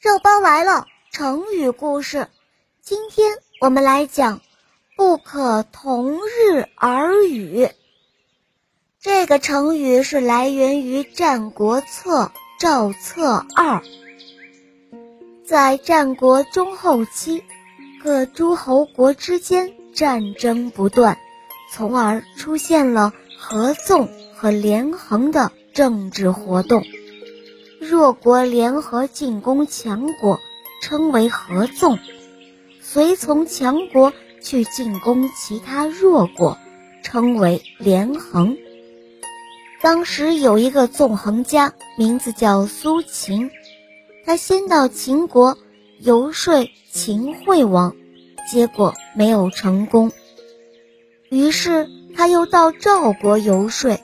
肉包来了，成语故事。今天我们来讲“不可同日而语”。这个成语是来源于《战国策·赵策二》。在战国中后期，各诸侯国之间战争不断，从而出现了合纵和连横的政治活动。弱国联合进攻强国，称为合纵；随从强国去进攻其他弱国，称为连横。当时有一个纵横家，名字叫苏秦，他先到秦国游说秦惠王，结果没有成功。于是他又到赵国游说。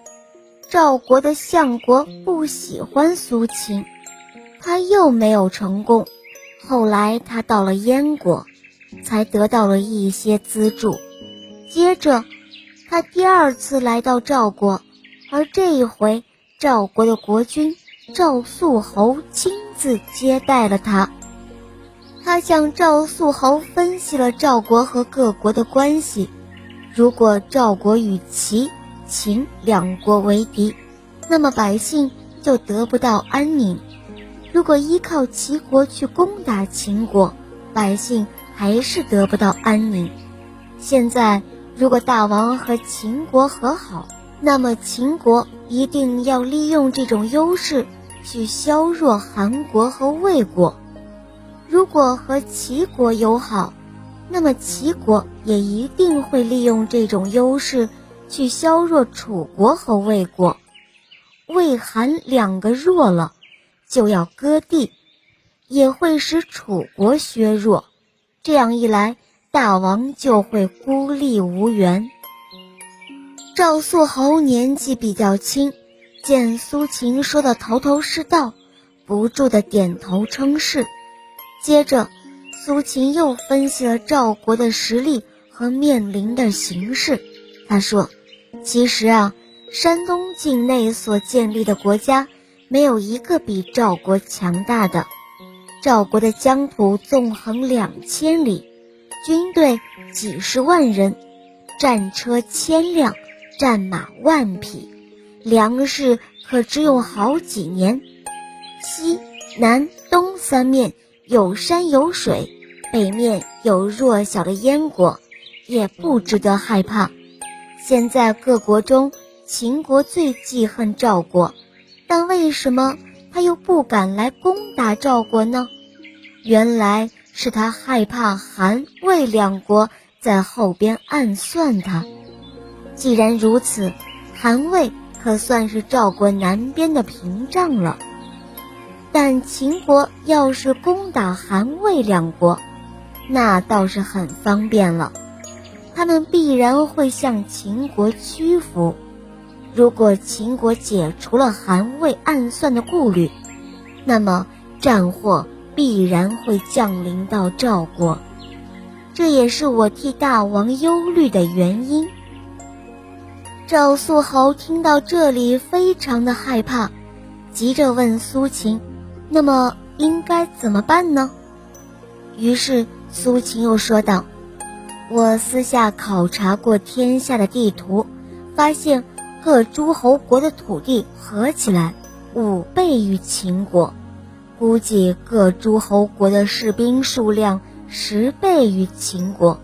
赵国的相国不喜欢苏秦，他又没有成功。后来他到了燕国，才得到了一些资助。接着，他第二次来到赵国，而这一回赵国的国君赵肃侯亲自接待了他。他向赵肃侯分析了赵国和各国的关系。如果赵国与齐。秦两国为敌，那么百姓就得不到安宁；如果依靠齐国去攻打秦国，百姓还是得不到安宁。现在，如果大王和秦国和好，那么秦国一定要利用这种优势去削弱韩国和魏国；如果和齐国友好，那么齐国也一定会利用这种优势。去削弱楚国和魏国，魏韩两个弱了，就要割地，也会使楚国削弱。这样一来，大王就会孤立无援。赵肃侯年纪比较轻，见苏秦说的头头是道，不住的点头称是。接着，苏秦又分析了赵国的实力和面临的形势，他说。其实啊，山东境内所建立的国家，没有一个比赵国强大的。赵国的疆土纵横两千里，军队几十万人，战车千辆，战马万匹，粮食可只有好几年。西南东三面有山有水，北面有弱小的燕国，也不值得害怕。现在各国中，秦国最记恨赵国，但为什么他又不敢来攻打赵国呢？原来是他害怕韩魏两国在后边暗算他。既然如此，韩魏可算是赵国南边的屏障了。但秦国要是攻打韩魏两国，那倒是很方便了。他们必然会向秦国屈服。如果秦国解除了韩魏暗算的顾虑，那么战祸必然会降临到赵国。这也是我替大王忧虑的原因。赵肃侯听到这里，非常的害怕，急着问苏秦：“那么应该怎么办呢？”于是苏秦又说道。我私下考察过天下的地图，发现各诸侯国的土地合起来五倍于秦国，估计各诸侯国的士兵数量十倍于秦国。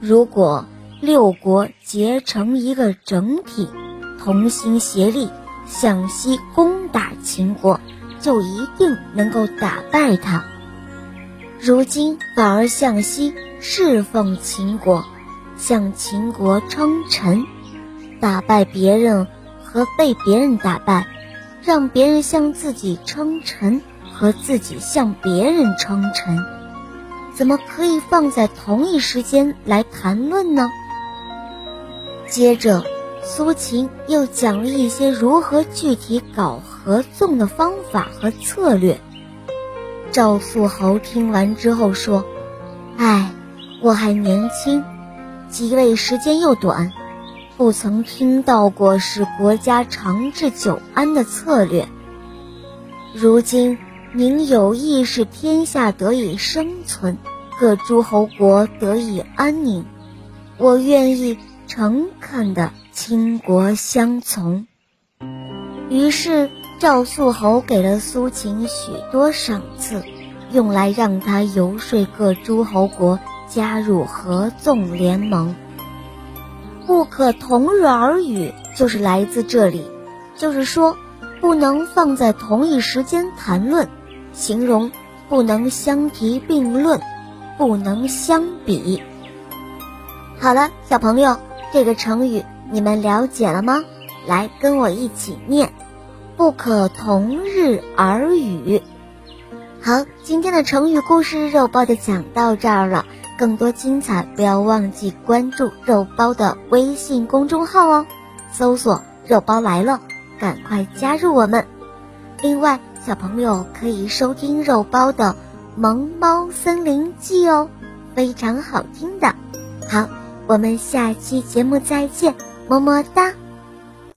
如果六国结成一个整体，同心协力向西攻打秦国，就一定能够打败他。如今反而向西。侍奉秦国，向秦国称臣，打败别人和被别人打败，让别人向自己称臣和自己向别人称臣，怎么可以放在同一时间来谈论呢？接着，苏秦又讲了一些如何具体搞合纵的方法和策略。赵肃侯听完之后说：“哎。”我还年轻，即位时间又短，不曾听到过使国家长治久安的策略。如今您有意使天下得以生存，各诸侯国得以安宁，我愿意诚恳的倾国相从。于是赵肃侯给了苏秦许多赏赐，用来让他游说各诸侯国加入合纵联盟。不可同日而语，就是来自这里，就是说，不能放在同一时间谈论。形容不能相提并论，不能相比。好了，小朋友，这个成语你们了解了吗？来跟我一起念：不可同日而语。好，今天的成语故事肉包就讲到这儿了。更多精彩，不要忘记关注肉包的微信公众号哦，搜索“肉包来了”，赶快加入我们。另外。小朋友可以收听肉包的《萌猫森林记》哦，非常好听的。好，我们下期节目再见，么么哒。